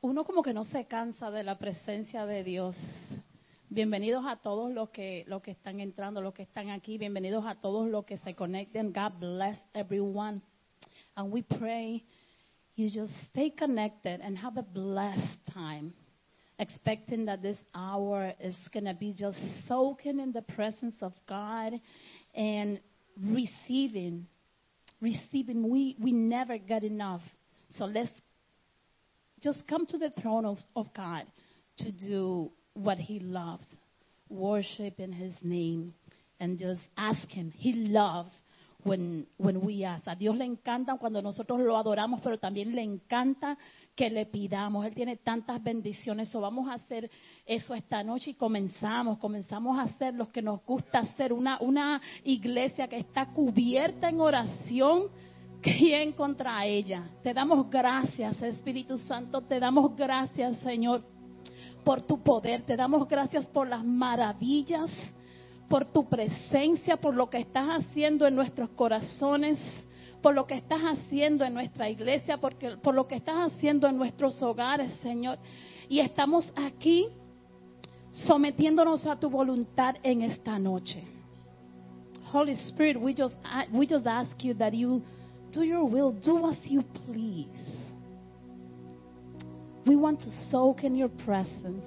uno como que no se cansa de la presencia de Dios. Bienvenidos a todos los que, los que están entrando, los que están aquí. Bienvenidos a todos los que se conecten. God bless everyone. And we pray you just stay connected and have a blessed time, expecting that this hour is going to be just soaking in the presence of God and receiving. Receiving. We, we never get enough. So let's just come to the throne of, of God to do what He loves, worship in His name, and just ask Him. He loves when, when we ask. A Dios le encanta cuando nosotros lo adoramos, pero también le encanta que le pidamos. Él tiene tantas bendiciones. So vamos a hacer eso esta noche y comenzamos, comenzamos a hacer lo que nos gusta hacer. Una, una iglesia que está cubierta en oración. ¿Quién contra ella? Te damos gracias, Espíritu Santo. Te damos gracias, Señor, por tu poder. Te damos gracias por las maravillas por tu presencia, por lo que estás haciendo en nuestros corazones, por lo que estás haciendo en nuestra iglesia, porque, por lo que estás haciendo en nuestros hogares, Señor. Y estamos aquí sometiéndonos a tu voluntad en esta noche. Holy Spirit, we just, we just ask you that you do your will, do as you please. We want to soak in your presence.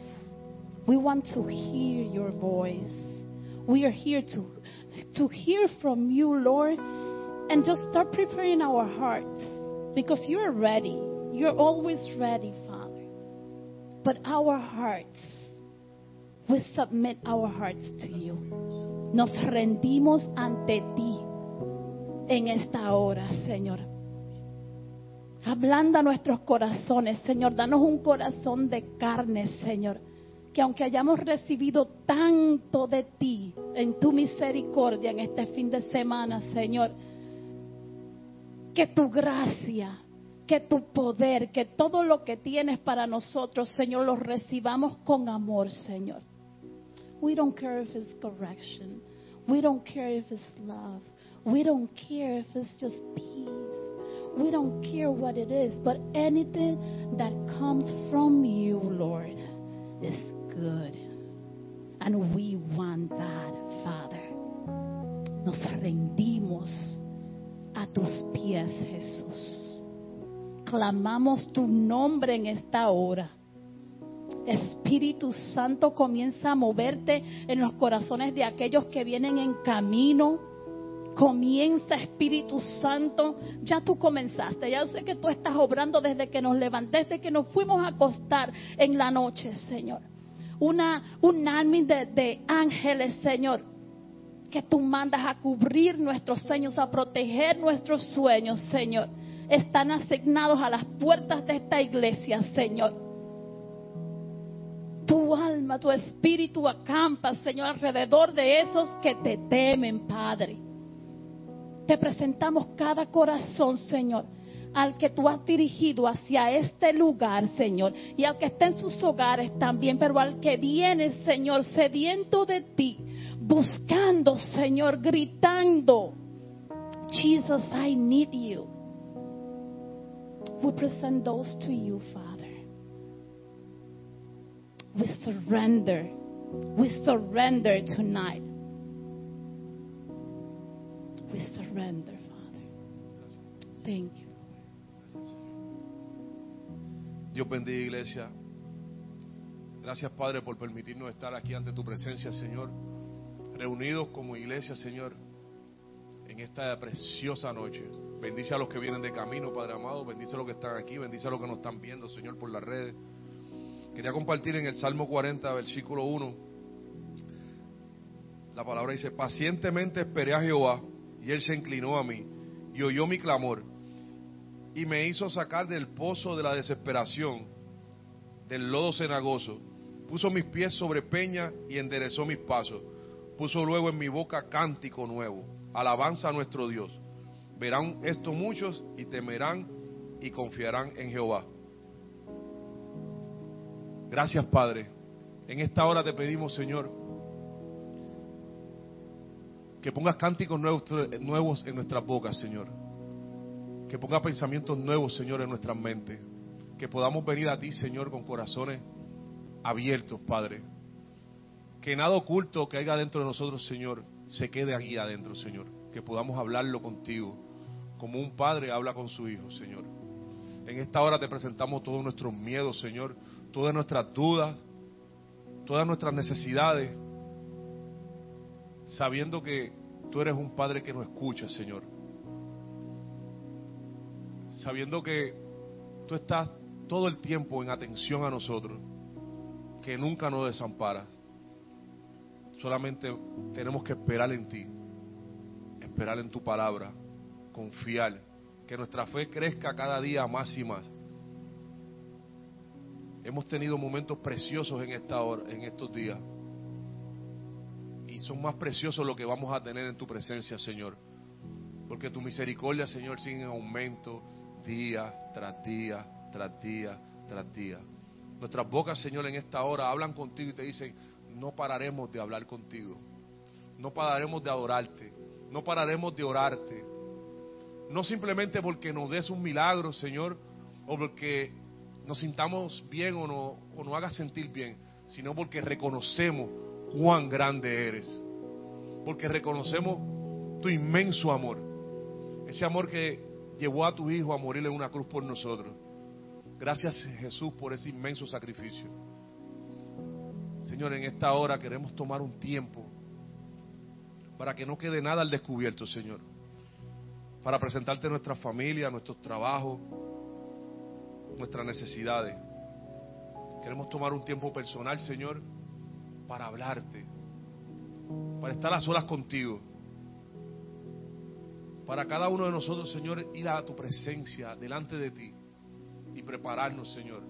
We want to hear your voice. We are here to, to hear from you, Lord, and just start preparing our hearts because you're ready. You're always ready, Father. But our hearts, we submit our hearts to you. Nos rendimos ante ti en esta hora, Señor. Ablanda nuestros corazones, Señor. Danos un corazón de carne, Señor que aunque hayamos recibido tanto de ti en tu misericordia en este fin de semana, Señor, que tu gracia, que tu poder, que todo lo que tienes para nosotros, Señor, lo recibamos con amor, Señor. We don't care if it's correction. We don't care if it's love. We don't care if it's just peace. We don't care what it is, but anything that comes from you, Lord, is good. And we want that, Father. Nos rendimos a tus pies, Jesús. Clamamos tu nombre en esta hora. Espíritu Santo comienza a moverte en los corazones de aquellos que vienen en camino. Comienza Espíritu Santo, ya tú comenzaste, ya sé que tú estás obrando desde que nos levanté, desde que nos fuimos a acostar en la noche, Señor una, un army de, de ángeles, Señor, que tú mandas a cubrir nuestros sueños, a proteger nuestros sueños, Señor. Están asignados a las puertas de esta iglesia, Señor. Tu alma, tu espíritu acampa, Señor, alrededor de esos que te temen, Padre. Te presentamos cada corazón, Señor al que tú has dirigido hacia este lugar, Señor, y al que está en sus hogares también, pero al que viene, Señor, sediento de ti, buscando, Señor, gritando, Jesus, I need you. We present those to you, Father. We surrender. We surrender tonight. We Dios bendiga iglesia. Gracias Padre por permitirnos estar aquí ante tu presencia, Señor. Reunidos como iglesia, Señor, en esta preciosa noche. Bendice a los que vienen de camino, Padre amado. Bendice a los que están aquí. Bendice a los que nos están viendo, Señor, por las redes. Quería compartir en el Salmo 40, versículo 1. La palabra dice, pacientemente esperé a Jehová y él se inclinó a mí y oyó mi clamor y me hizo sacar del pozo de la desesperación, del lodo cenagoso. Puso mis pies sobre peña y enderezó mis pasos. Puso luego en mi boca cántico nuevo, alabanza a nuestro Dios. Verán esto muchos y temerán y confiarán en Jehová. Gracias Padre. En esta hora te pedimos Señor que pongas cánticos nuevos, nuevos en nuestras bocas Señor que ponga pensamientos nuevos, Señor, en nuestras mentes. que podamos venir a ti, Señor, con corazones abiertos, Padre. Que nada oculto que haya dentro de nosotros, Señor, se quede aquí adentro, Señor. Que podamos hablarlo contigo, como un padre habla con su hijo, Señor. En esta hora te presentamos todos nuestros miedos, Señor, todas nuestras dudas, todas nuestras necesidades, sabiendo que tú eres un Padre que nos escucha, Señor. Sabiendo que tú estás todo el tiempo en atención a nosotros, que nunca nos desamparas. Solamente tenemos que esperar en ti, esperar en tu palabra, confiar, que nuestra fe crezca cada día más y más. Hemos tenido momentos preciosos en esta hora, en estos días. Son más preciosos lo que vamos a tener en tu presencia, Señor. Porque tu misericordia, Señor, sigue en aumento día tras día, tras día, tras día. Nuestras bocas, Señor, en esta hora hablan contigo y te dicen, no pararemos de hablar contigo. No pararemos de adorarte. No pararemos de orarte. No simplemente porque nos des un milagro, Señor, o porque nos sintamos bien o, no, o nos hagas sentir bien, sino porque reconocemos cuán grande eres. Porque reconocemos tu inmenso amor. Ese amor que llevó a tu Hijo a morir en una cruz por nosotros. Gracias Jesús por ese inmenso sacrificio. Señor, en esta hora queremos tomar un tiempo para que no quede nada al descubierto, Señor. Para presentarte nuestra familia, nuestros trabajos, nuestras necesidades. Queremos tomar un tiempo personal, Señor, para hablarte, para estar a solas contigo. Para cada uno de nosotros, Señor, ir a tu presencia delante de ti y prepararnos, Señor,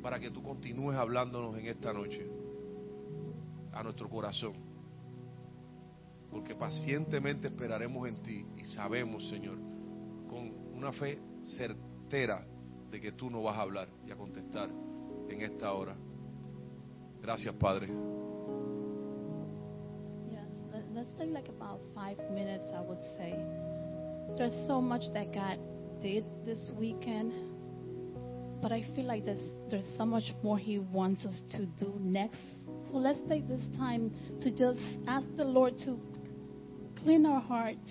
para que tú continúes hablándonos en esta noche a nuestro corazón. Porque pacientemente esperaremos en ti y sabemos, Señor, con una fe certera de que tú nos vas a hablar y a contestar en esta hora. Gracias, Padre. Yes, let- let's take like about five minutes, I would say. There's so much that God did this weekend, but I feel like there's, there's so much more He wants us to do next. So let's take this time to just ask the Lord to clean our hearts,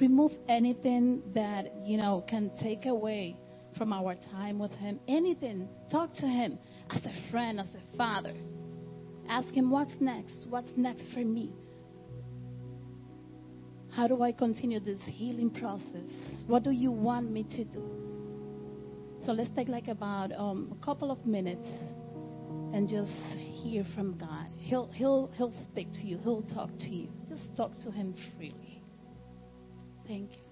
remove anything that, you know, can take away from our time with Him. Anything. Talk to Him as a friend, as a father. Ask him, what's next? What's next for me? How do I continue this healing process? What do you want me to do? So let's take like about um, a couple of minutes and just hear from God. He'll, he'll, he'll speak to you, He'll talk to you. Just talk to Him freely. Thank you.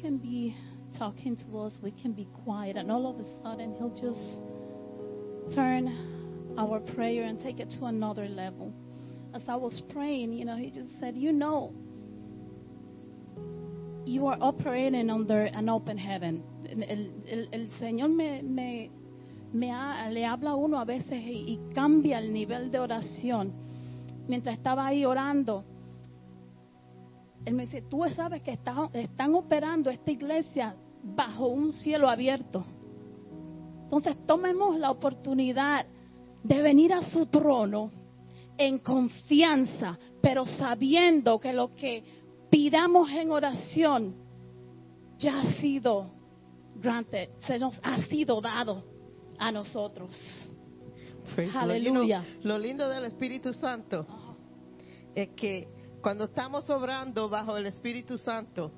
Can be talking to us, we can be quiet, and all of a sudden, He'll just turn our prayer and take it to another level. As I was praying, you know, He just said, You know, you are operating under an open heaven. El, el- el Señor me, me, me ha- le habla a uno a veces y, y cambia el nivel de oración. Mientras estaba ahí orando, Él me dice, tú sabes que está- están operando esta iglesia bajo un cielo abierto. Entonces tomemos la oportunidad de venir a su trono en confianza, pero sabiendo que lo que pidamos en oración ya ha sido granted, se nos ha sido dado a nosotros. Aleluya. lo lindo del Espíritu Santo es que cuando estamos obrando bajo el Espíritu Santo,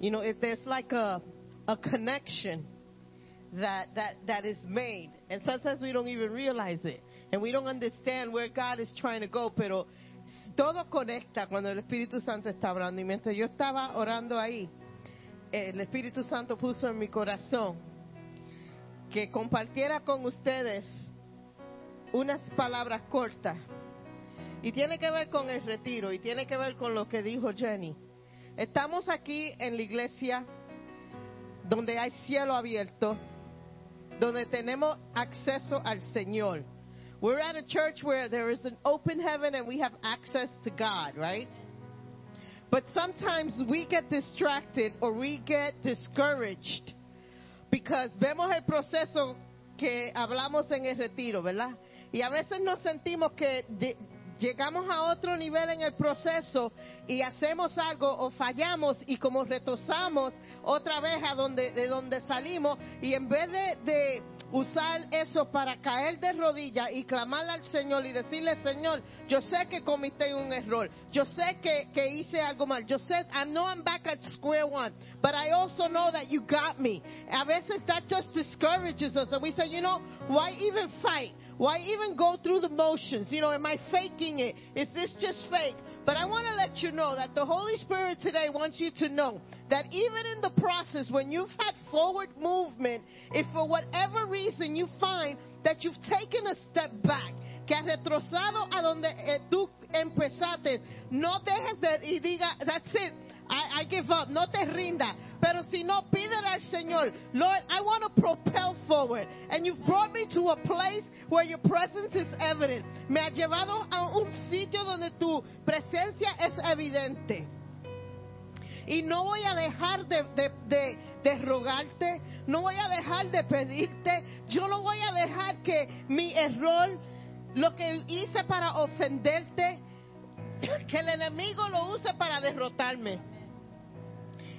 you know, if there's like a, a connection that, that, that is made. And sometimes we don't even realize it. And we don't understand where God is trying to go. Pero todo conecta cuando el Espíritu Santo está orando. Y mientras yo estaba orando ahí, el Espíritu Santo puso en mi corazón que compartiera con ustedes unas palabras cortas. Y tiene que ver con el retiro y tiene que ver con lo que dijo Jenny. Estamos aquí en la iglesia donde hay cielo abierto, donde tenemos acceso al Señor. We're at a church where there is an open heaven and we have access to God, right? But sometimes we get distracted or we get discouraged because vemos el proceso que hablamos en el retiro, ¿verdad? Y a veces nos sentimos que llegamos a otro nivel en el proceso y hacemos algo o fallamos y como retosamos otra vez a donde de donde salimos y en vez de, usar eso para caer de rodillas y clamarle al Señor y decirle Señor yo sé que cometí un error yo sé que, que hice algo mal yo sé I know I'm back at square one but I also know that you got me. A veces that just discourages us and we say you know why even fight why even go through the motions? You know, am I faking it? Is this just fake? But I want to let you know that the Holy Spirit today wants you to know that even in the process, when you've had forward movement, if for whatever reason you find that you've taken a step back, que has retrocado a donde eh, tú empezaste, no dejes de y diga, that's it. I, I give up, no te rinda. Pero si no, pídele al Señor, Lord, I want to propel forward. And you've brought me to a place where your presence is evident. Me has llevado a un sitio donde tu presencia es evidente. Y no voy a dejar de, de, de, de rogarte, no voy a dejar de pedirte, yo no voy a dejar que mi error, lo que hice para ofenderte, que el enemigo lo use para derrotarme.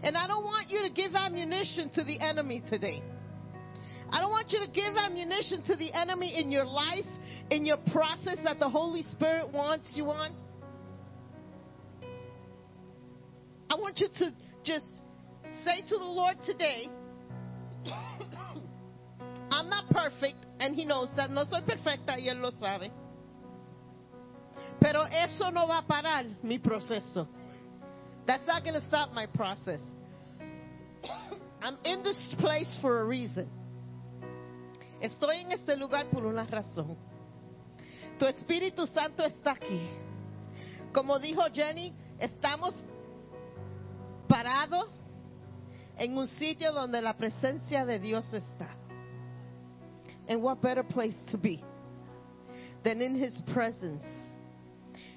And I don't want you to give ammunition to the enemy today. I don't want you to give ammunition to the enemy in your life, in your process that the Holy Spirit wants you on. I want you to just say to the Lord today, not perfect, and He knows that. No soy perfecta, y Él lo sabe. Pero eso no va a parar mi proceso. That's not going to stop my process. I'm in this place for a reason. Estoy en este lugar por una razón. Tu Espíritu Santo está aquí. Como dijo Jenny, estamos parados en un sitio donde la presencia de Dios está. And what better place to be than in His presence?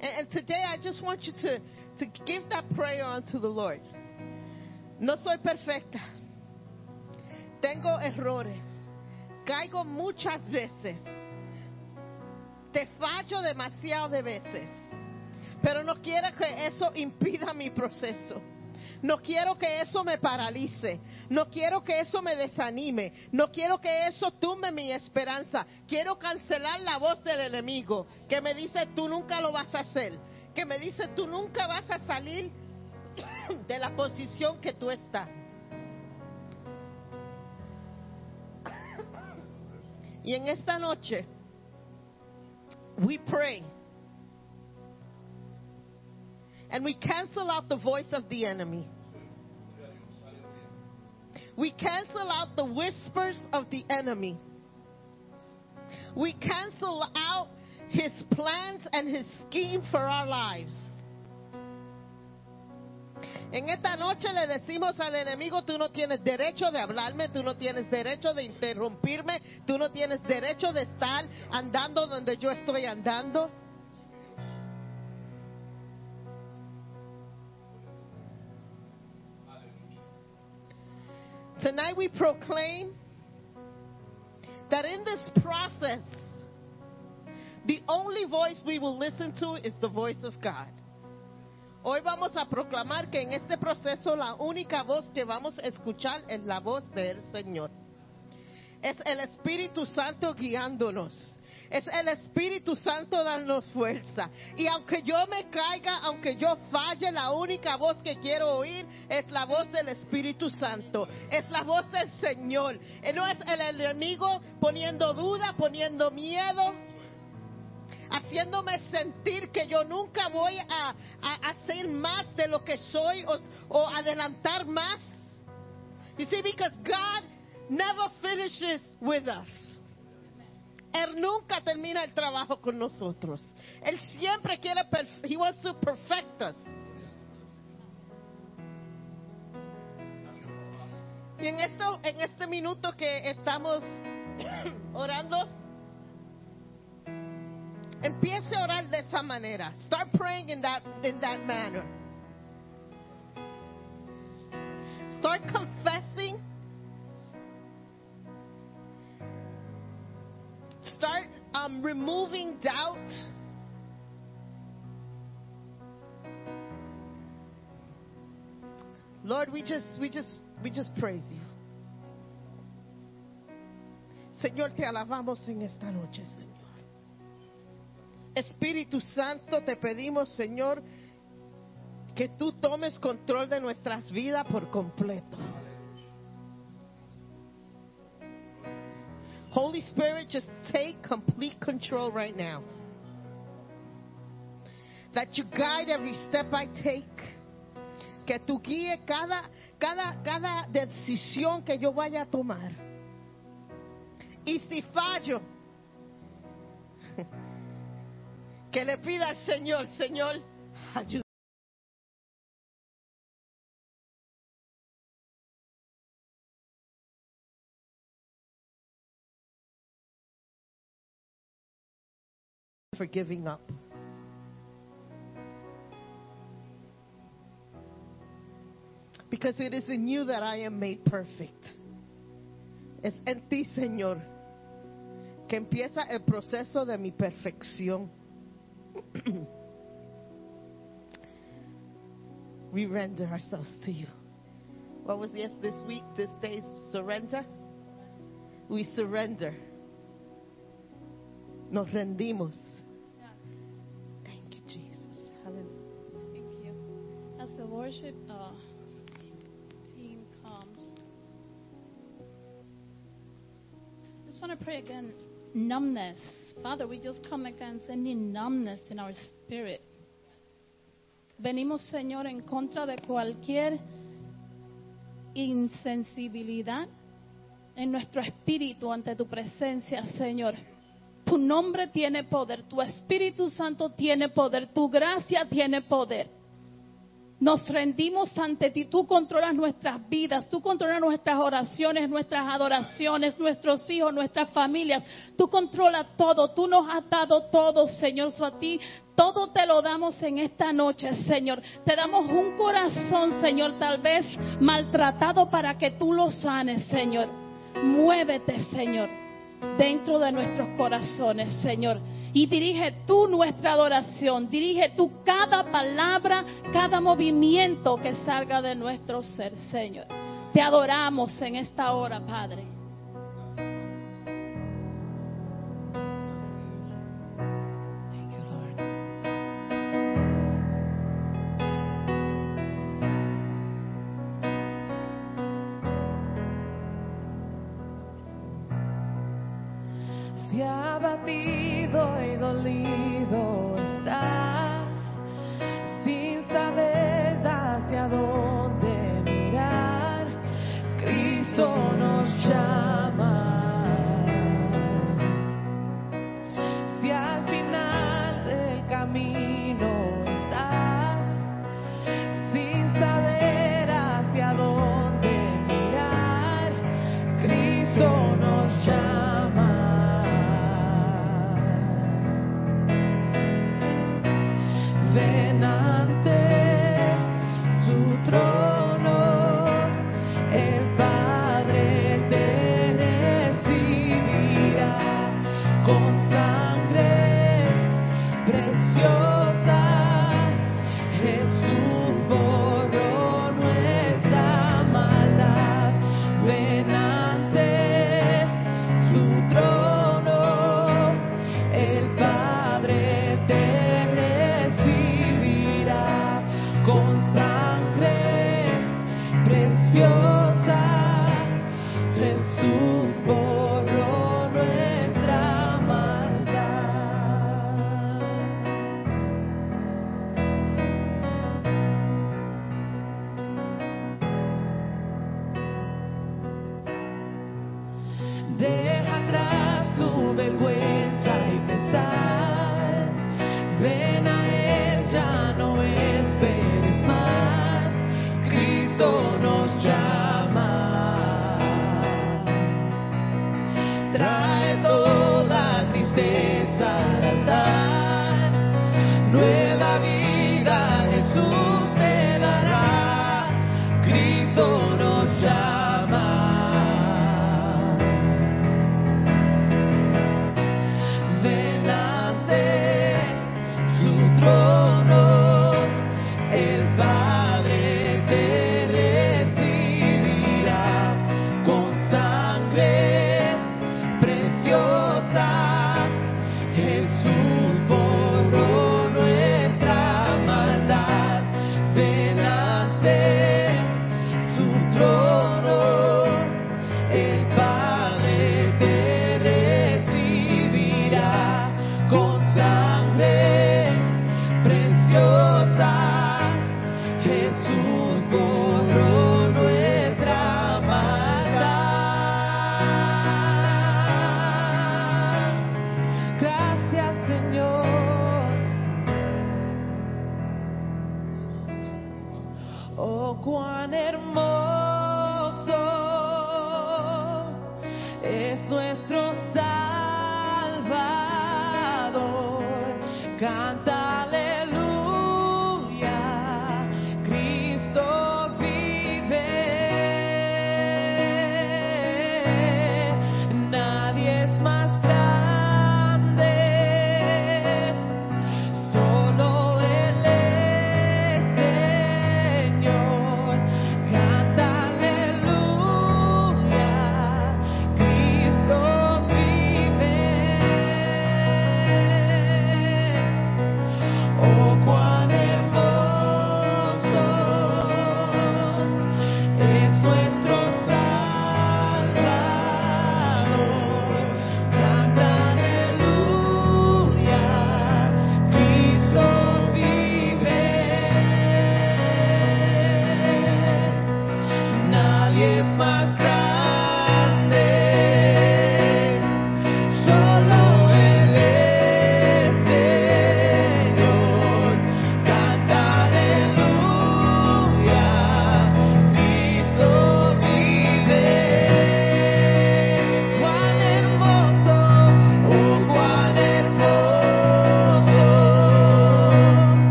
And, and today I just want you to, to give that prayer unto the Lord. No soy perfecta. Tengo errores. Caigo muchas veces. Te fallo demasiado de veces. Pero no quiero que eso impida mi proceso. No quiero que eso me paralice. No quiero que eso me desanime. No quiero que eso tumbe mi esperanza. Quiero cancelar la voz del enemigo que me dice tú nunca lo vas a hacer. Que me dice tú nunca vas a salir de la posición que tú estás. Y en esta noche, we pray. And we cancel out the voice of the enemy. We cancel out the whispers of the enemy. We cancel out his plans and his scheme for our lives. En esta noche le decimos al enemigo, tú no tienes derecho de hablarme, tú no tienes derecho de interrumpirme, tú no tienes derecho de estar andando donde yo estoy andando. Tonight we proclaim that in this process, the only voice we will listen to is the voice of God. Hoy vamos a proclamar que en este proceso la única voz que vamos a escuchar es la voz del Señor. Es el Espíritu Santo guiándonos. Es el Espíritu Santo dándonos fuerza. Y aunque yo me caiga, aunque yo falle, la única voz que quiero oír es la voz del Espíritu Santo. Es la voz del Señor. Y no es el enemigo poniendo duda, poniendo miedo haciéndome sentir que yo nunca voy a, a hacer más de lo que soy o, o adelantar más. You see, because God never finishes with us. Él nunca termina el trabajo con nosotros. Él siempre quiere, He wants to perfect us. Y en, esto, en este minuto que estamos orando, empiece a orar de esa manera. Start praying in that, in that manner. Start confessing. Start um, removing doubt. Lord, we just, we just, we just praise you. Señor, te alabamos en esta noche, Señor. Espíritu Santo, te pedimos, Señor, que tú tomes control de nuestras vidas por completo. Holy Spirit, just take complete control right now. That you guide every step I take. Que tú guíe cada, cada, cada decisión que yo vaya a tomar. Y si fallo, que le pida al Señor, Señor, ayúdame. For giving up. Because it is in you that I am made perfect. Es en ti, Señor, que empieza el proceso de mi perfección. we render ourselves to you. What was yes this week, this day's surrender? We surrender. Nos rendimos. Pray again numbness. Father, we just come against any numbness in our spirit. Venimos, Señor, en contra de cualquier insensibilidad en nuestro espíritu ante tu presencia, Señor. Tu nombre tiene poder, tu Espíritu Santo tiene poder, tu gracia tiene poder. Nos rendimos ante ti, tú controlas nuestras vidas, tú controlas nuestras oraciones, nuestras adoraciones, nuestros hijos, nuestras familias, tú controlas todo, tú nos has dado todo, Señor, so a ti todo te lo damos en esta noche, Señor. Te damos un corazón, Señor, tal vez maltratado para que tú lo sanes, Señor. Muévete, Señor, dentro de nuestros corazones, Señor. Y dirige tú nuestra adoración, dirige tú cada palabra, cada movimiento que salga de nuestro ser, Señor. Te adoramos en esta hora, Padre.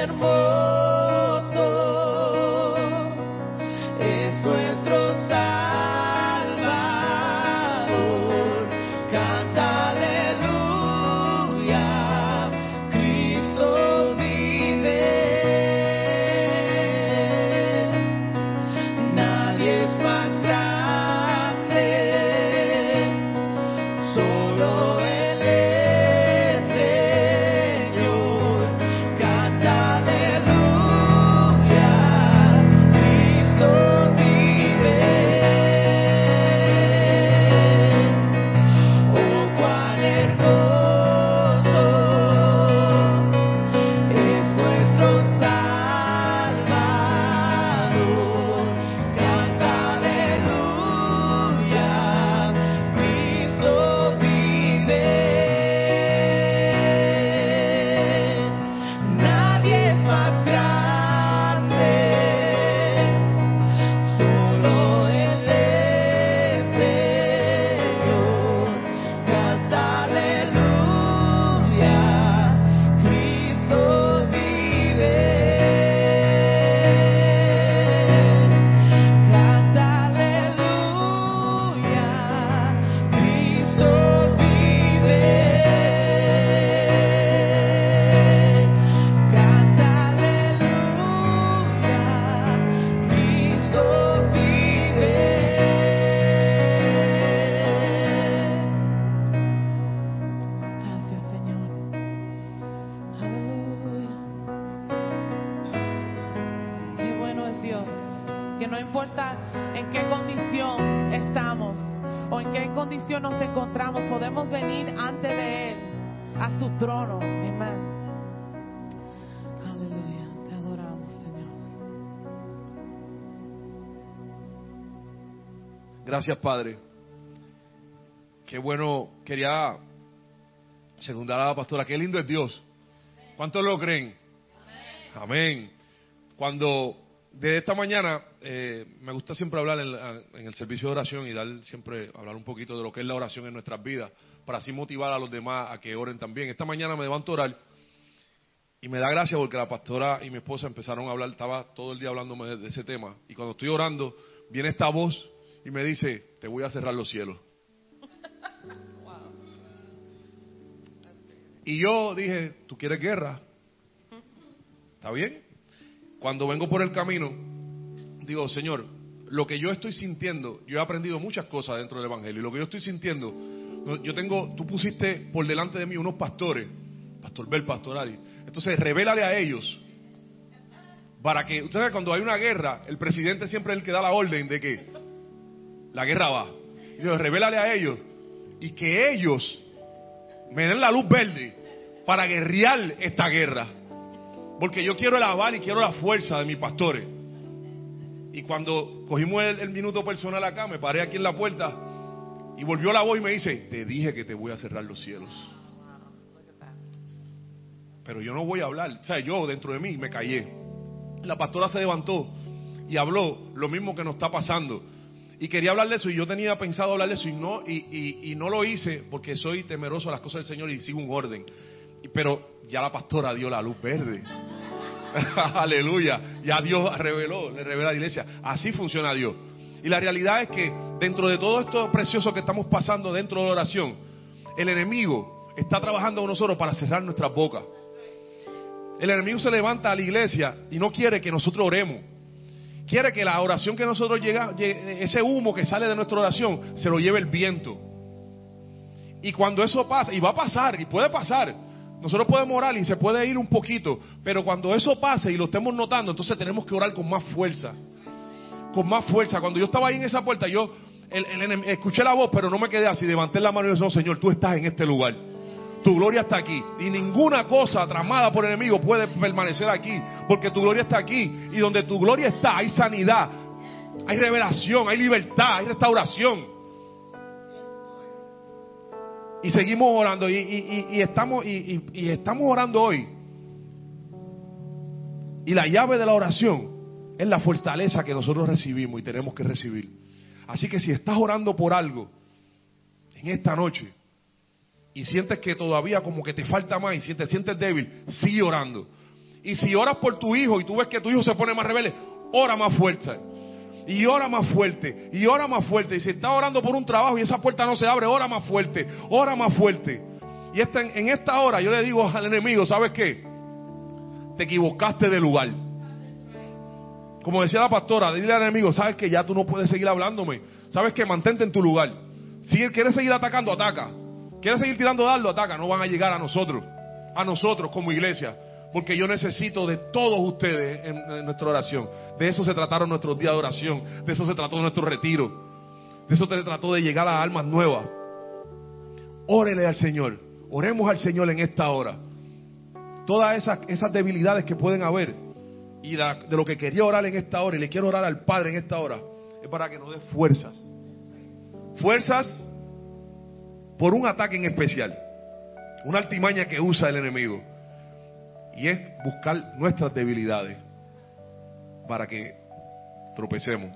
hermoso. Gracias, Padre. Qué bueno, quería secundar a la pastora. Qué lindo es Dios. ¿Cuántos lo creen? Amén. Cuando de esta mañana eh, me gusta siempre hablar en, en el servicio de oración y dar siempre hablar un poquito de lo que es la oración en nuestras vidas para así motivar a los demás a que oren también. Esta mañana me levanto a orar y me da gracia porque la pastora y mi esposa empezaron a hablar, estaba todo el día hablándome de ese tema y cuando estoy orando viene esta voz y me dice, te voy a cerrar los cielos. Y yo dije, ¿tú quieres guerra? ¿Está bien? Cuando vengo por el camino, digo, Señor, lo que yo estoy sintiendo, yo he aprendido muchas cosas dentro del Evangelio, y lo que yo estoy sintiendo, yo tengo, tú pusiste por delante de mí unos pastores, Pastor Bel, Pastor Ari, entonces revélale a ellos, para que, ustedes cuando hay una guerra, el presidente siempre es el que da la orden de que la guerra va. Y digo, revélale a ellos, y que ellos me den la luz verde para guerrear esta guerra. Porque yo quiero el aval y quiero la fuerza de mis pastores. Y cuando cogimos el, el minuto personal acá, me paré aquí en la puerta y volvió la voz y me dice, te dije que te voy a cerrar los cielos. Pero yo no voy a hablar. O sea, yo dentro de mí me callé. La pastora se levantó y habló lo mismo que nos está pasando. Y quería hablar de eso y yo tenía pensado hablar de eso y no, y, no lo hice porque soy temeroso a las cosas del Señor y sigo un orden. Pero ya la pastora dio la luz verde. Aleluya. Ya Dios reveló, le revela a la iglesia. Así funciona Dios. Y la realidad es que dentro de todo esto precioso que estamos pasando dentro de la oración, el enemigo está trabajando con nosotros para cerrar nuestras bocas. El enemigo se levanta a la iglesia y no quiere que nosotros oremos. Quiere que la oración que nosotros llega, llegue- ese humo que sale de nuestra oración, se lo lleve el viento. Y cuando eso pasa, y va a pasar, y puede pasar, nosotros podemos orar y se puede ir un poquito, pero cuando eso pase y lo estemos notando, entonces tenemos que orar con más fuerza. Con más fuerza. Cuando yo estaba ahí en esa puerta, yo escuché la voz, pero no me quedé así. Levanté la mano y dije, Señor, tú estás en este lugar. Tu gloria está aquí. Y ninguna cosa tramada por el enemigo puede permanecer aquí. Porque tu gloria está aquí. Y donde tu gloria está, hay sanidad. Hay revelación, hay libertad, hay restauración. Y seguimos orando. Y, estamos, y estamos orando hoy. Y la llave de la oración es la fortaleza que nosotros recibimos y tenemos que recibir. Así que si estás orando por algo en esta noche y sientes que todavía como que te falta más y si te sientes débil, sigue orando. Y si oras por tu hijo y tú ves que tu hijo se pone más rebelde, ora más fuerte. Y ora más fuerte, y ora más fuerte. Y si estás orando por un trabajo y esa puerta no se abre, ora más fuerte, ora más fuerte. Y esta- en esta hora yo le digo al enemigo, ¿sabes qué? Te equivocaste de lugar. Como decía la pastora, dile al enemigo, sabes que ya tú no puedes seguir hablándome. Sabes que mantente en tu lugar. Si él quiere seguir atacando, ataca. Quiere seguir tirando dardo, ataca. No van a llegar a nosotros, a nosotros como iglesia. Porque yo necesito de todos ustedes en, nuestra oración. De eso se trataron nuestros días de oración. De eso se trató nuestro retiro. De eso se trató de llegar a almas nuevas. Órele al Señor. Oremos al Señor en esta hora. Todas esas, debilidades que pueden haber y la- de lo que quería orar en esta hora y le quiero orar al Padre en esta hora es para que nos dé fuerzas. Fuerzas por un ataque en especial. Una altimaña que usa el enemigo. Y es buscar nuestras debilidades para que tropecemos.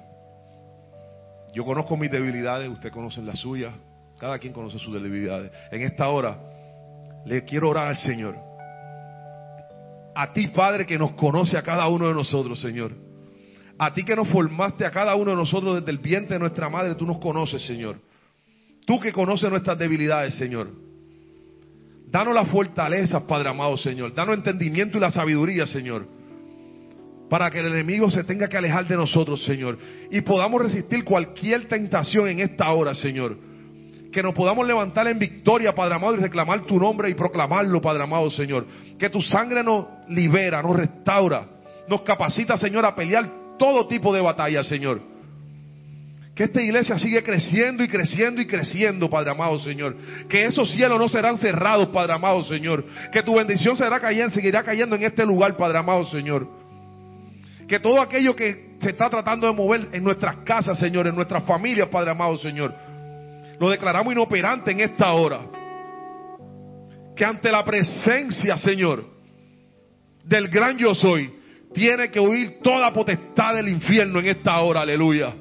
Yo conozco mis debilidades, usted conoce las suyas, cada quien conoce sus debilidades. En esta hora le quiero orar al Señor. A ti, Padre, que nos conoce a cada uno de nosotros, Señor. A ti que nos formaste a cada uno de nosotros desde el vientre de nuestra madre, tú nos conoces, Señor. Tú que conoces nuestras debilidades, Señor. Danos la fortaleza, Padre amado, Señor. Danos entendimiento y la sabiduría, Señor. Para que el enemigo se tenga que alejar de nosotros, Señor. Y podamos resistir cualquier tentación en esta hora, Señor. Que nos podamos levantar en victoria, Padre amado, y reclamar tu nombre y proclamarlo, Padre amado, Señor. Que tu sangre nos libera, nos restaura, nos capacita, Señor, a pelear todo tipo de batalla, Señor. Que esta iglesia sigue creciendo y creciendo y creciendo, Padre amado, Señor. Que esos cielos no serán cerrados, Padre amado, Señor. Que tu bendición seguirá cayendo en este lugar, Padre amado, Señor. Que todo aquello que se está tratando de mover en nuestras casas, Señor, en nuestras familias, Padre amado, Señor, lo declaramos inoperante en esta hora. Que ante la presencia, Señor, del gran yo soy, tiene que huir toda potestad del infierno en esta hora, aleluya.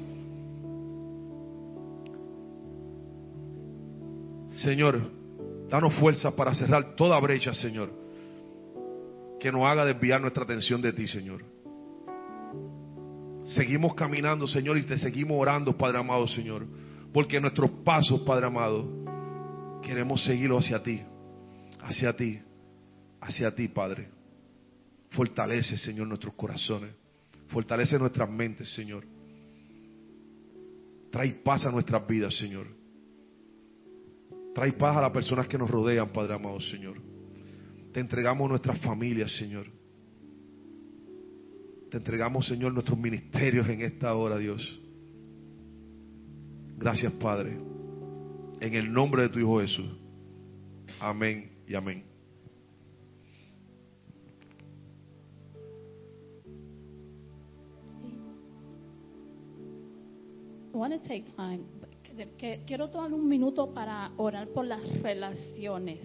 Señor, danos fuerza para cerrar toda brecha, Señor, que nos haga desviar nuestra atención de ti, Señor. Seguimos caminando, Señor, y te seguimos orando, Padre amado, Señor, porque nuestros pasos, Padre amado, queremos seguirlos hacia ti, hacia ti, hacia ti, Padre. Fortalece, Señor, nuestros corazones. Fortalece nuestras mentes, Señor. Trae paz a nuestras vidas, Señor. Trae paz a las personas que nos rodean, Padre amado, Señor. Te entregamos nuestras familias, Señor. Te entregamos, Señor, nuestros ministerios en esta hora, Dios. Gracias, Padre. En el nombre de tu Hijo Jesús. Amén y amén. Que- quiero tomar un minuto para orar por las relaciones.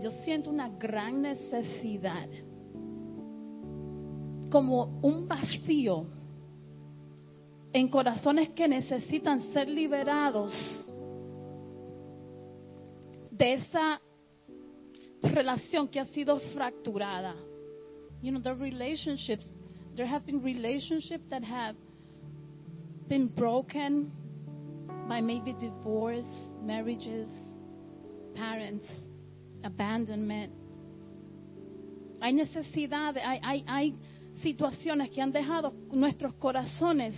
Yo siento una gran necesidad, como un vacío en corazones que necesitan ser liberados de esa relación que ha sido fracturada. You know, the relationships, there have been relationships that have been broken by maybe divorce, marriages, parents, abandonment. Hay necesidades, hay, hay, hay situaciones que han dejado nuestros corazones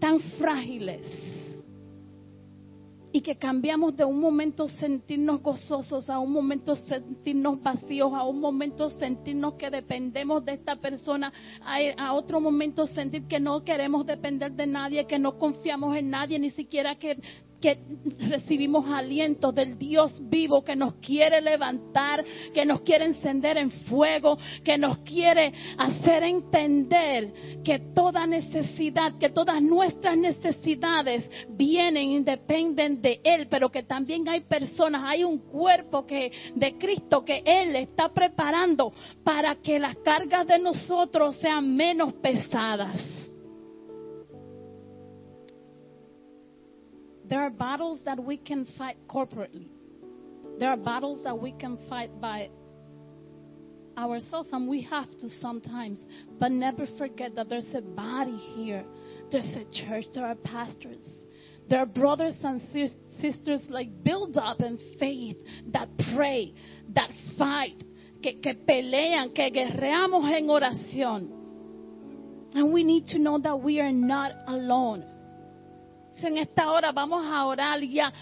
tan frágiles y que cambiamos de un momento sentirnos gozosos a un momento sentirnos vacíos, a un momento sentirnos que dependemos de esta persona, a, a otro momento sentir que no queremos depender de nadie, que no confiamos en nadie, ni siquiera que, que recibimos aliento del Dios vivo que nos quiere levantar, que nos quiere encender en fuego, que nos quiere hacer entender que toda necesidad, que todas nuestras necesidades vienen y dependen de Él, pero que también hay personas, hay un cuerpo que de Cristo que Él está preparando para que las cargas de nosotros sean menos pesadas. There are battles that we can fight corporately. There are battles that we can fight by ourselves, and we have to sometimes. But never forget that there's a body here. There's a church. There are pastors. There are brothers and sisters like build up in faith that pray, that fight, que, que pelean, que guerreamos en oración. And we need to know that we are not alone. En esta hora vamos a orar y a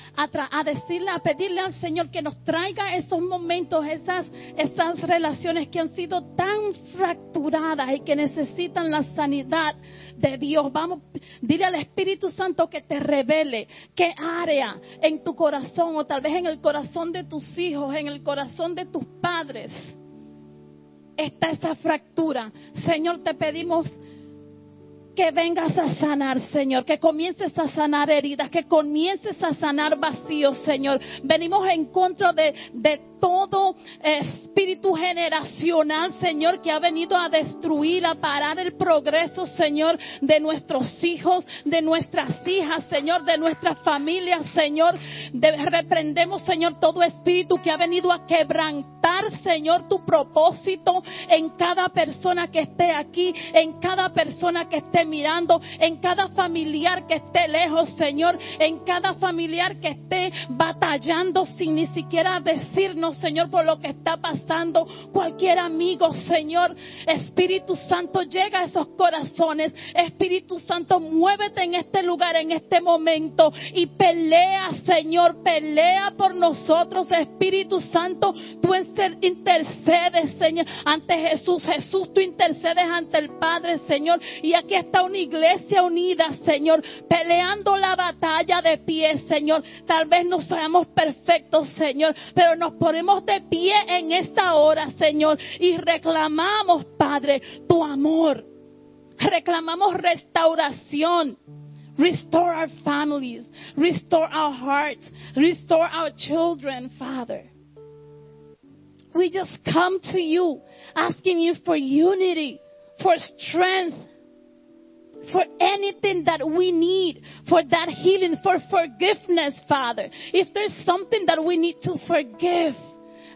decirle, a pedirle al Señor que nos traiga esos momentos, esas, esas relaciones que han sido tan fracturadas y que necesitan la sanidad de Dios. Vamos, dile al Espíritu Santo que te revele qué área en tu corazón o tal vez en el corazón de tus hijos, en el corazón de tus padres está esa fractura. Señor, te pedimos que vengas a sanar, Señor, que comiences a sanar heridas, que comiences a sanar vacíos, Señor. Venimos en contra de, de todo espíritu generacional, Señor, que ha venido a destruir, a parar el progreso, Señor, de nuestros hijos, de nuestras hijas, Señor, de nuestras familias, Señor. De- reprendemos, Señor, todo espíritu que ha venido a quebrantar, Señor, tu propósito en cada persona que esté aquí, en cada persona que esté mirando, en cada familiar que esté lejos, Señor, en cada familiar que esté batallando sin ni siquiera decirnos, Señor, por lo que está pasando. Cualquier amigo, Señor, Espíritu Santo, llega a esos corazones. Espíritu Santo, muévete en este lugar, en este momento y pelea, Señor pelea por nosotros, Espíritu Santo. Tú intercedes, Señor, ante Jesús. Jesús, tú intercedes ante el Padre, Señor. Y aquí está una iglesia unida, Señor, peleando la batalla de pie, Señor. Tal vez no seamos perfectos, Señor, pero nos ponemos de pie en esta hora, Señor, y reclamamos, Padre, tu amor. Reclamamos restauración. Restore our families. Restore our hearts. Restore our children, Father. We just come to you asking you for unity, for strength, for anything that we need, for that healing, for forgiveness, Father. If there's something that we need to forgive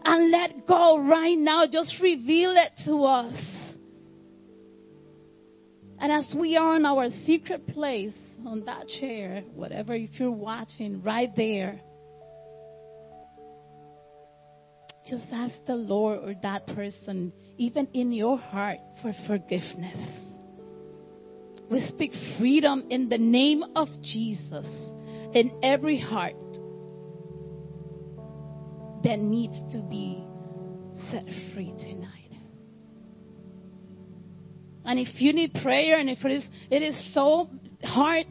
and let go right now, just reveal it to us. And as we are in our secret place, on that chair, whatever, if you're watching right there, just ask the Lord or that person, even in your heart, for forgiveness. We speak freedom in the name of Jesus in every heart that needs to be set free tonight. And if you need prayer and if it is, it is so hard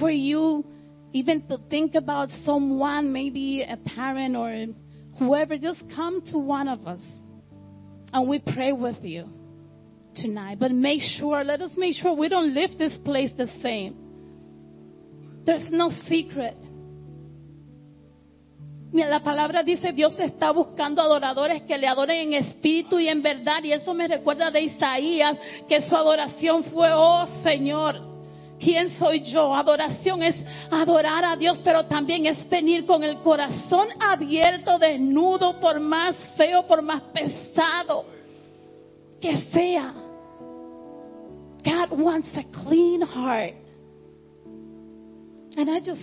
for you even to think about someone, maybe a parent or whoever, just come to one of us and we pray with you tonight. But make sure, let us make sure we don't leave this place the same. There's no secret. La palabra dice, Dios está buscando adoradores que le adoren en espíritu y en verdad. Y eso me recuerda de Isaías, que su adoración fue, oh Señor, ¿quién soy yo? Adoración es adorar a Dios, pero también es venir con el corazón abierto, desnudo, por más feo, por más pesado que sea. God wants a clean heart. And I just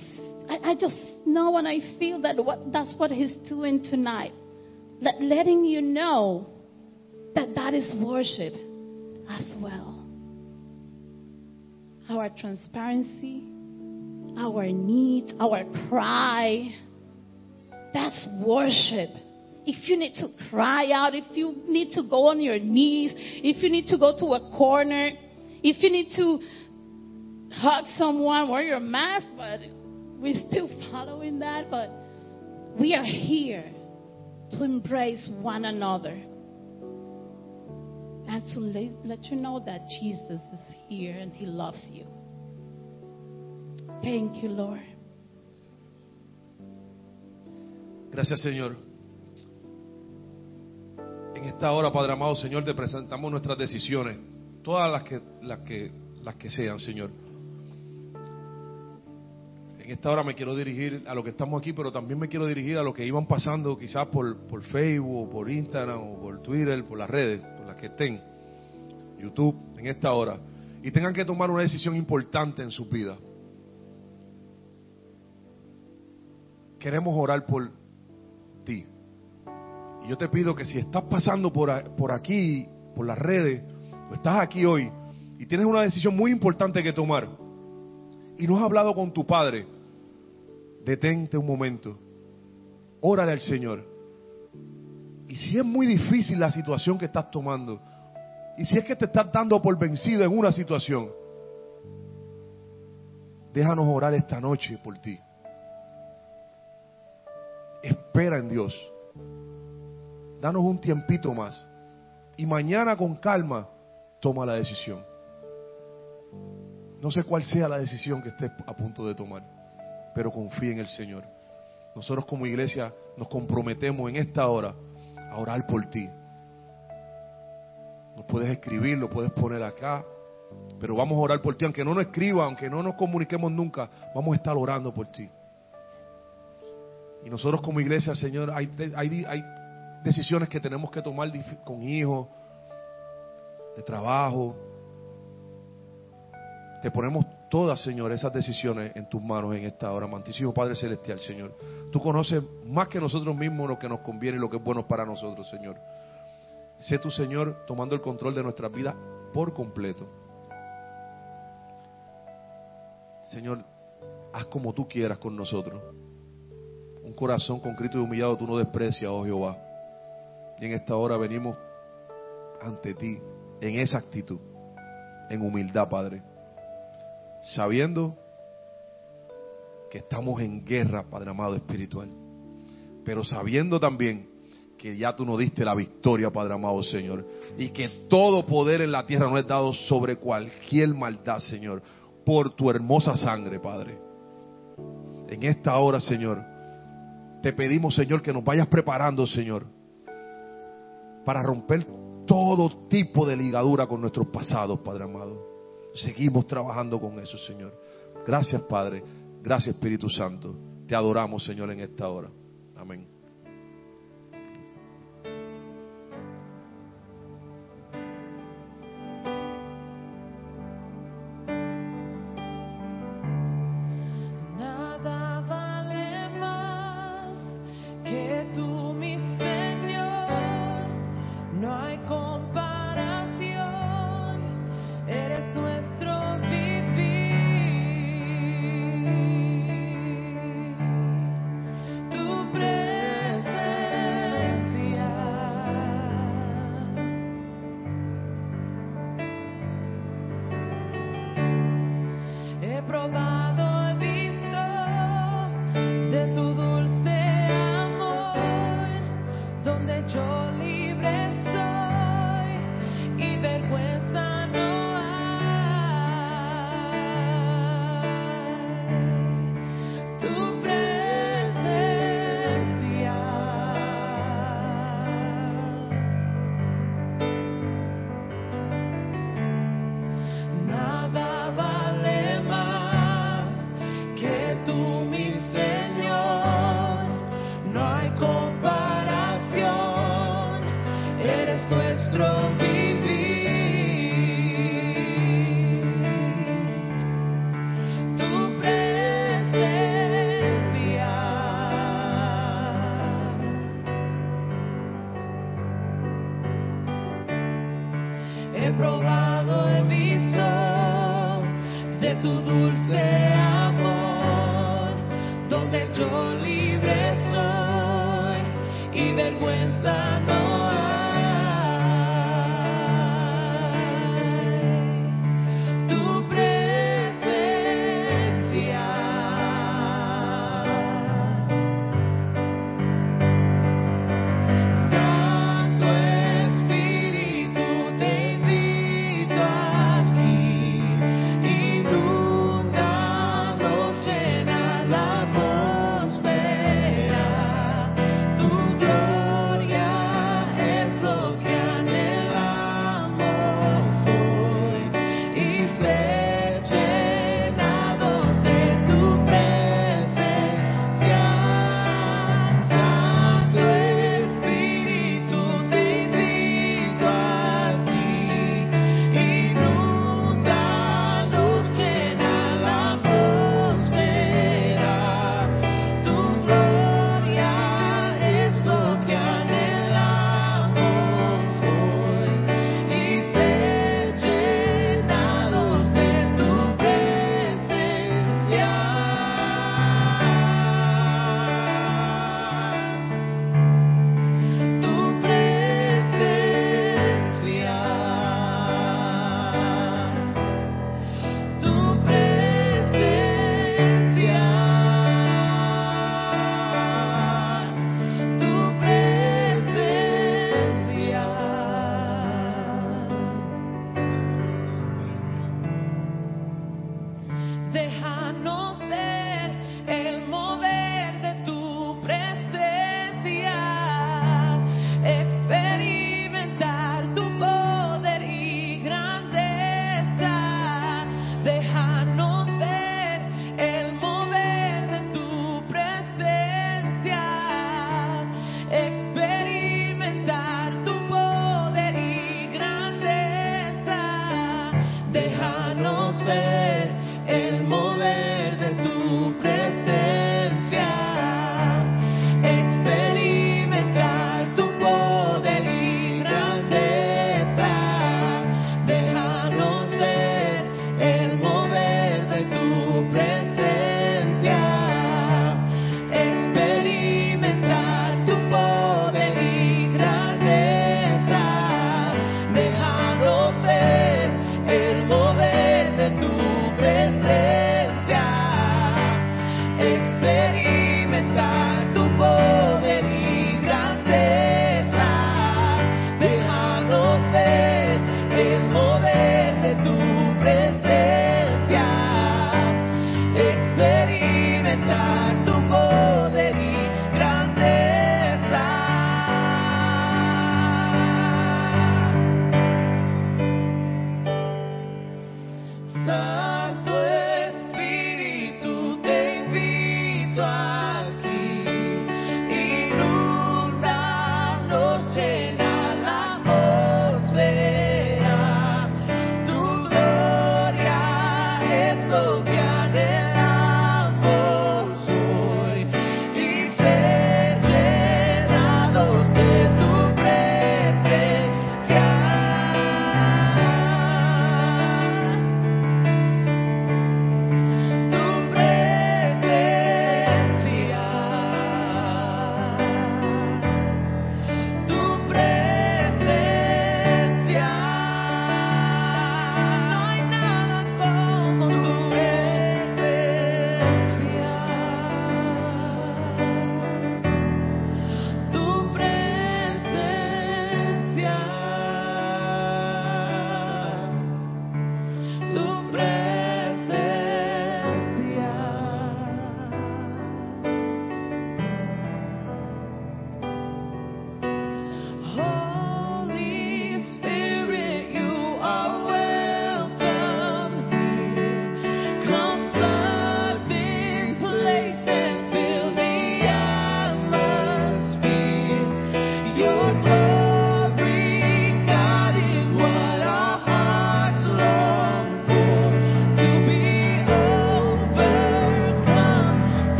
I, just know and I feel that what, that's what He's doing tonight. That letting you know that that is worship as well. Our transparency, our needs, our cry, that's worship. If you need to cry out, if you need to go on your knees, if you need to go to a corner, if you need to hug someone, wear your mask, but we're still following that, but we are here to embrace one another and to let, let you know that Jesus is here and He loves you. Thank you, Lord. Gracias, Señor. En esta hora, Padre amado, Señor, te presentamos nuestras decisiones, todas las que, las que, las que sean, Señor. En esta hora me quiero dirigir a lo que estamos aquí, pero también me quiero dirigir a lo que iban pasando quizás por, por Facebook, por Instagram, o por Twitter, por las redes, por las que estén, YouTube, en esta hora, y tengan que tomar una decisión importante en su vida. Queremos orar por ti. Y yo te pido que si estás pasando por, por aquí, por las redes, estás aquí hoy, y tienes una decisión muy importante que tomar, y no has hablado con tu padre, detente un momento, órale al Señor. Y si es muy difícil la situación que estás tomando, y si es que te estás dando por vencido en una situación, déjanos orar esta noche por ti. Espera en Dios. Danos un tiempito más. Y mañana con calma toma la decisión. No sé cuál sea la decisión que estés a punto de tomar, pero confía en el Señor. Nosotros como iglesia nos comprometemos en esta hora a orar por ti. Nos puedes escribir, lo puedes poner acá, pero vamos a orar por ti. Aunque no nos escriba, aunque no nos comuniquemos nunca, vamos a estar orando por ti. Y nosotros como iglesia, Señor, hay, hay, decisiones que tenemos que tomar con hijos, de trabajo. Te ponemos todas, Señor, esas decisiones en tus manos en esta hora, amantísimo Padre Celestial, Señor. Tú conoces más que nosotros mismos lo que nos conviene y lo que es bueno para nosotros, Señor. Sé tu Señor tomando el control de nuestras vidas por completo. Señor, haz como tú quieras con nosotros. Un corazón concrito y humillado tú no desprecias, oh Jehová. Y en esta hora venimos ante ti en esa actitud, en humildad, Padre. Sabiendo que estamos en guerra, Padre amado espiritual. Pero sabiendo también que ya tú nos diste la victoria, Padre amado Señor. Y que todo poder en la tierra nos es dado sobre cualquier maldad, Señor. Por tu hermosa sangre, Padre. En esta hora, Señor, te pedimos, Señor, que nos vayas preparando, Señor, para romper todo tipo de ligadura con nuestros pasados, Padre amado. Seguimos trabajando con eso, Señor. Gracias, Padre. Gracias, Espíritu Santo. Te adoramos, Señor, en esta hora. Amén.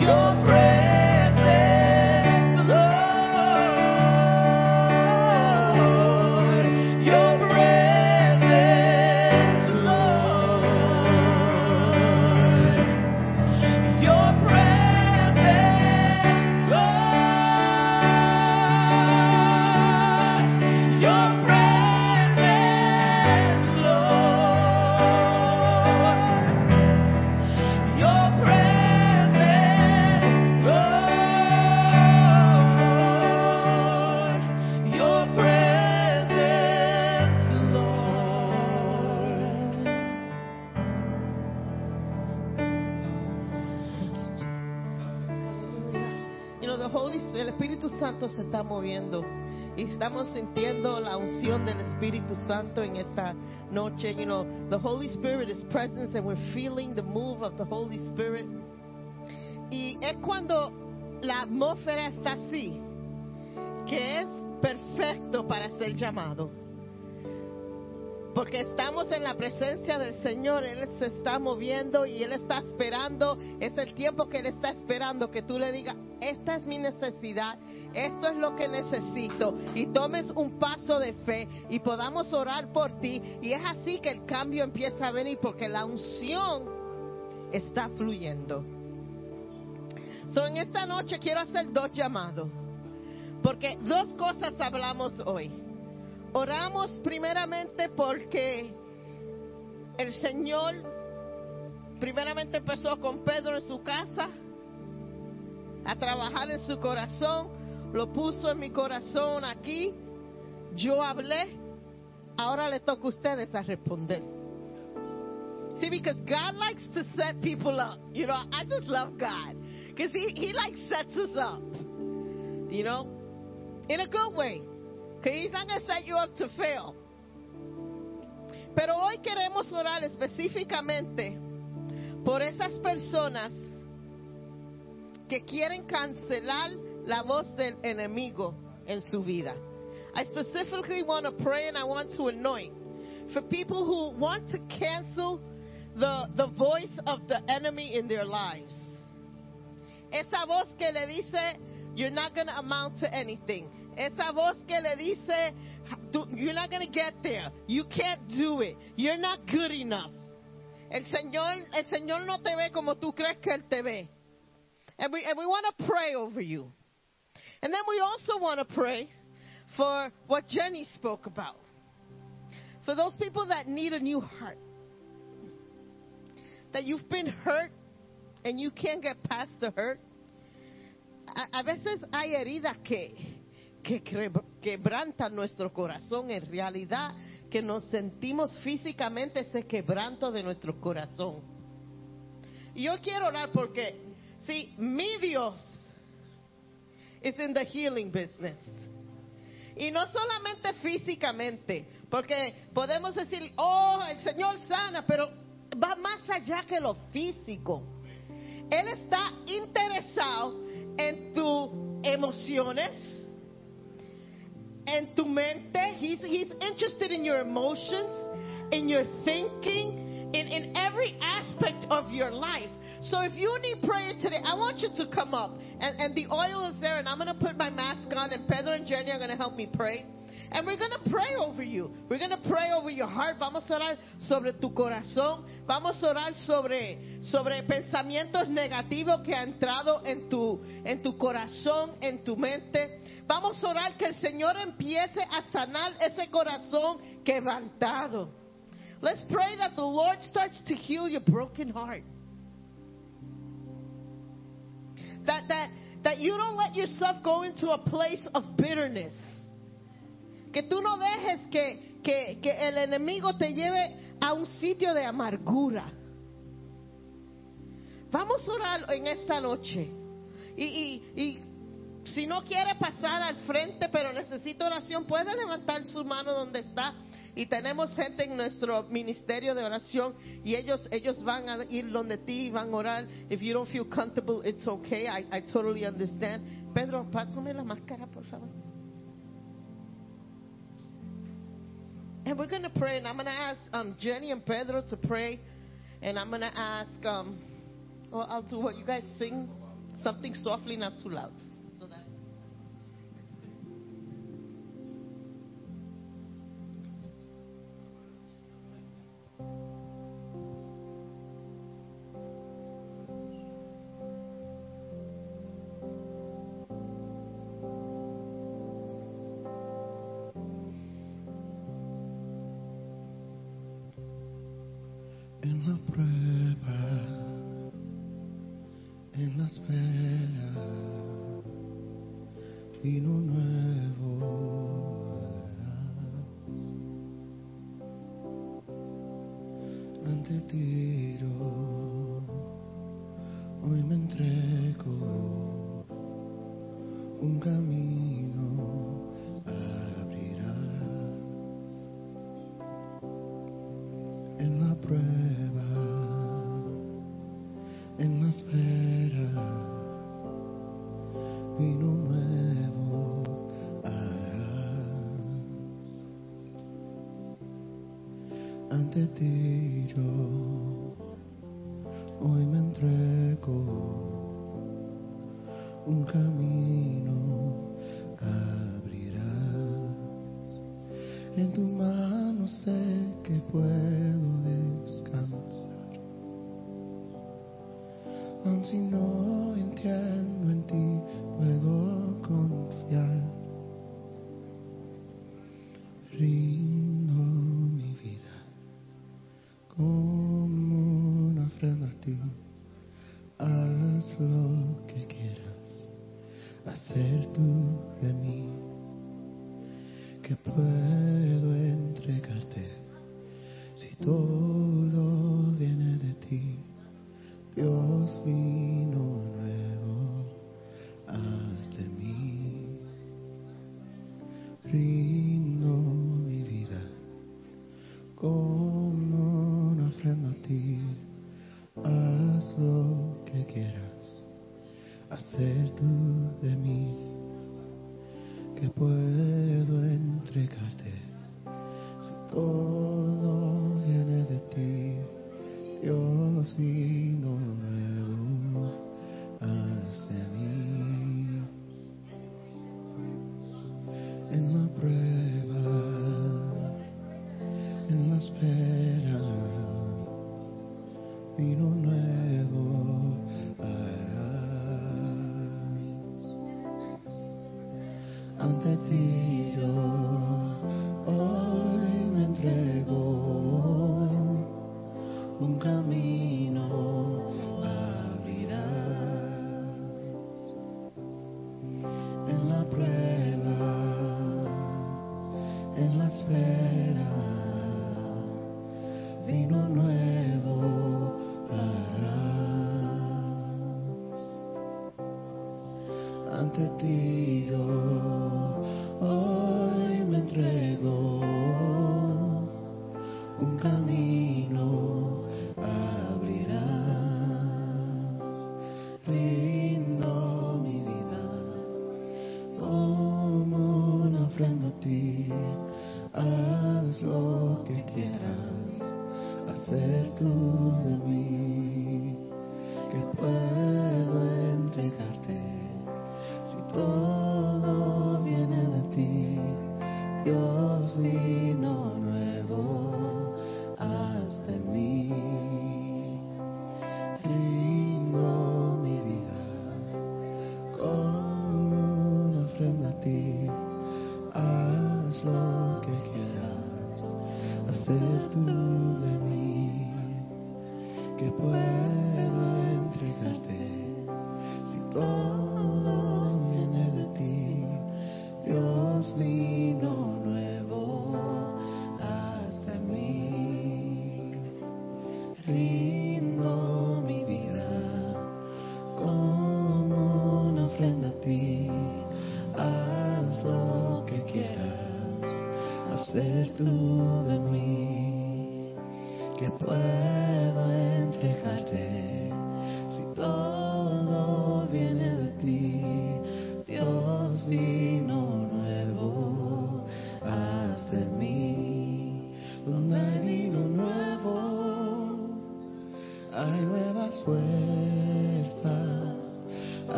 your praise. Sintiendo la unción del Espíritu Santo en esta noche. You know, the Holy Spirit is present and we're feeling the move of the Holy Spirit. Y es cuando la atmósfera está así, que es perfecto para ser llamado. Porque estamos en la presencia del Señor, Él se está moviendo y Él está esperando, es el tiempo que Él está esperando que tú le digas, esta es mi necesidad, esto es lo que necesito, y tomes un paso de fe y podamos orar por ti. Y es así que el cambio empieza a venir porque la unción está fluyendo. So, en esta noche quiero hacer dos llamados, porque dos cosas hablamos hoy. Oramos primeramente porque el Señor primeramente empezó con Pedro en su casa a trabajar en su corazón, lo puso en mi corazón aquí, yo hablé, ahora le toca a ustedes a responder. See, because God likes to set people up. You know, I just love God. Because he, he like sets us up. You know, in a good way. Because He's not going to set you up to fail. Pero hoy queremos orar específicamente por esas personas que quieren cancelar la voz del enemigo en su vida. I specifically want to pray and I want to anoint for people who want to cancel the, the voice of the enemy in their lives. Esa voz que le dice, you're not going to amount to anything. Esa voz que le dice, you're not going to get there. You can't do it. You're not good enough. El Señor, el Señor no te ve como tú crees que Él te ve. And we, and we want to pray over you. And then we also want to pray for what Jenny spoke about. For those people that need a new heart. That you've been hurt and you can't get past the hurt. A, a veces hay heridas que, que quebrantan nuestro corazón. En realidad, que nos sentimos físicamente ese quebranto de nuestro corazón. Y yo quiero orar porque, sí, mi Dios is in the healing business. Y no solamente físicamente, porque podemos decir, oh, el Señor sana, pero va más allá que lo físico. Él está interesado en tus emociones, en tu mente. He's, he's interested in your emotions, in your thinking, in, in every aspect of your life. So if you need prayer today, I want you to come up. And, and the oil is there, and I'm going to put my mask on, and Pedro and Jenny are going to help me pray. And we're going to pray over you. We're going to pray over your heart. Vamos a orar sobre tu corazón. Vamos a orar sobre, sobre pensamientos negativos que han entrado en tu, en tu corazón, en tu mente. Vamos a orar que el Señor empiece a sanar ese corazón quebrantado. Let's pray that the Lord starts to heal your broken heart. That, that, that you don't let yourself go into a place of bitterness. Que tú no dejes que, que, que el enemigo te lleve a un sitio de amargura. Vamos a orar en esta noche. Y, y, y si no quiere pasar al frente, pero necesita oración, puede levantar su mano donde está. Y tenemos gente en nuestro ministerio de oración y ellos ellos van a ir donde ti y van a orar. If you don't feel comfortable, it's okay. I, I totally understand. Pedro, pásame la máscara, por favor. And we're going to pray, and I'm going to ask um, Jenny and Pedro to pray. And I'm going to ask, um, well, I'll do what you guys sing something softly, not too loud. Vino nuevo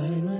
hay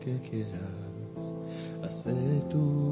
que quieras hacer tú.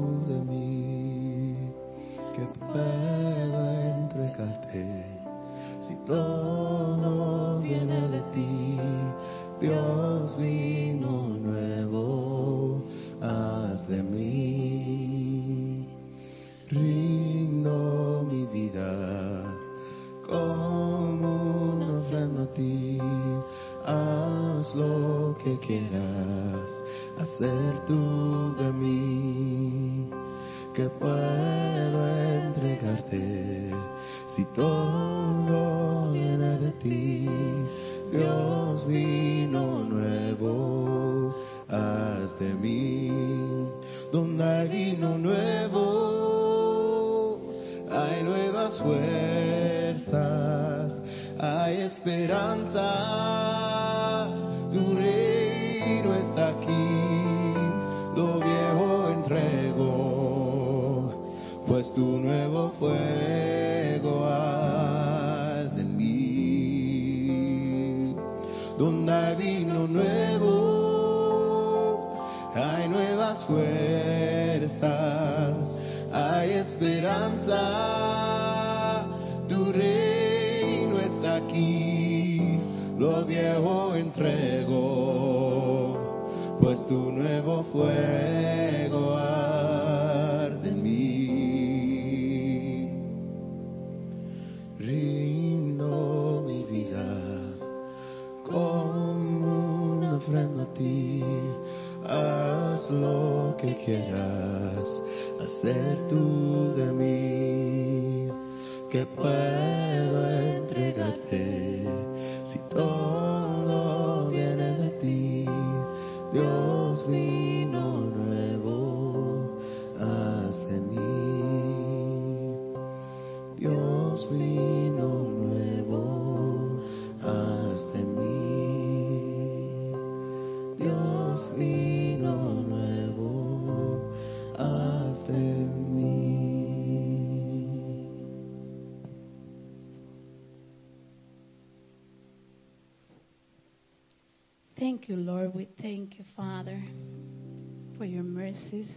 for your mercies.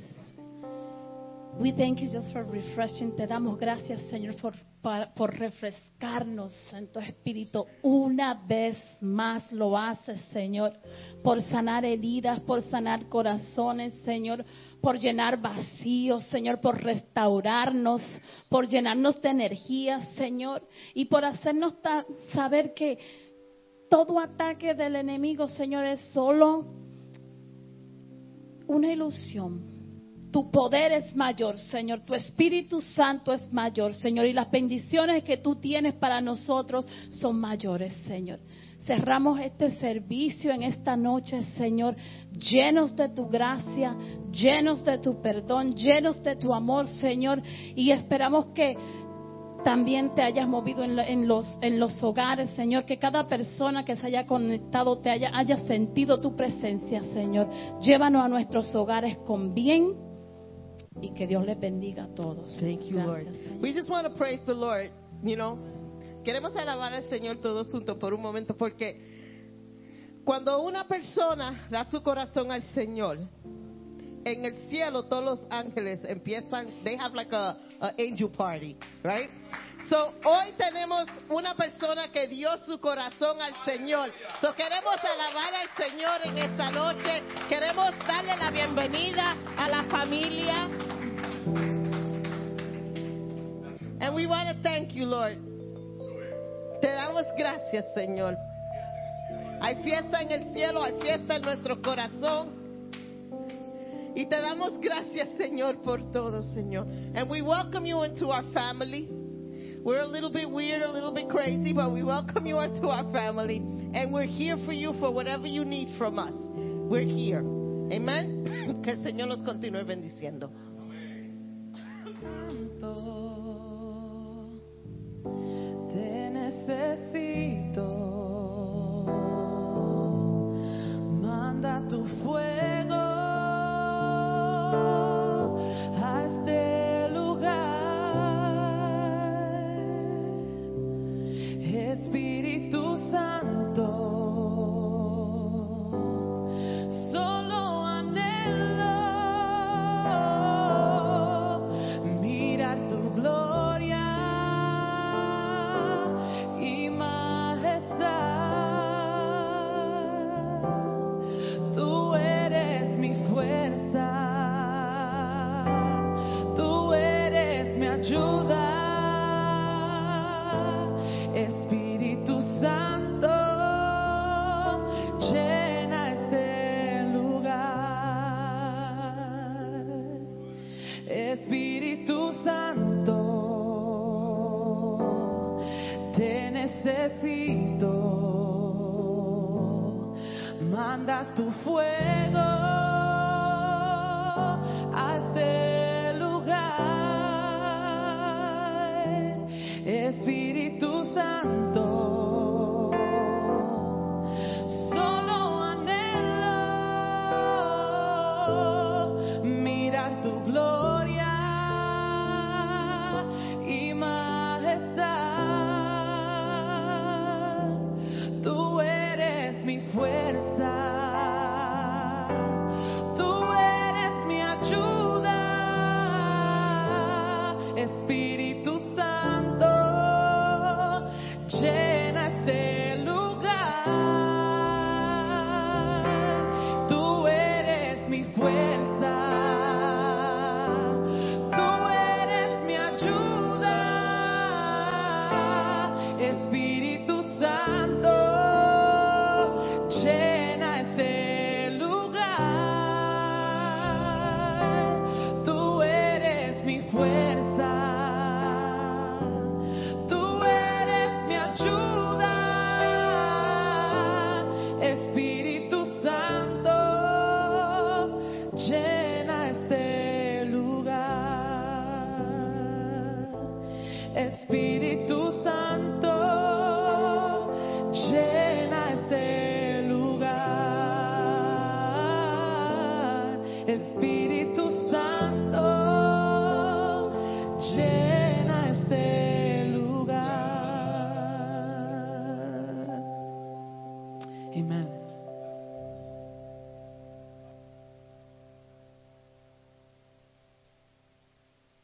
We thank you just for refreshing. Te damos gracias, Señor, por, por refrescarnos en tu espíritu. Una vez más lo haces, Señor, por sanar heridas, por sanar corazones, Señor, por llenar vacíos, Señor, por restaurarnos, por llenarnos de energía, Señor, y por hacernos saber que todo ataque del enemigo, Señor, es solo una ilusión. Tu poder es mayor, Señor. Tu Espíritu Santo es mayor, Señor. Y las bendiciones que tú tienes para nosotros son mayores, Señor. Cerramos este servicio en esta noche, Señor, llenos de tu gracia, llenos de tu perdón, llenos de tu amor, Señor. Y esperamos que también te hayas movido en, la- en los, en los hogares, Señor, que cada persona que se haya conectado te haya, haya sentido tu presencia, Señor. Llévanos a nuestros hogares con bien y que Dios les bendiga a todos. Thank you, Gracias, Lord. Señor. We just want to praise the Lord, you know. Queremos alabar al Señor todos juntos por un momento porque cuando una persona da su corazón al Señor, en el cielo todos los ángeles empiezan, they have like a, angel party, right? So, hoy tenemos una persona que dio su corazón al Señor. So, queremos alabar al Señor en esta noche. Queremos darle la bienvenida a la familia. And we want to thank you, Lord. Te damos gracias, Señor. Hay fiesta en el cielo, hay fiesta en nuestro corazón. Y te damos gracias, Señor, por todo, Señor. And we welcome you into our family. We're a little bit weird, a little bit crazy, but we welcome you into our family. And we're here for you for whatever you need from us. We're here. Amen. Que el Señor nos continúe bendiciendo. Te necesito. Manda tu fuego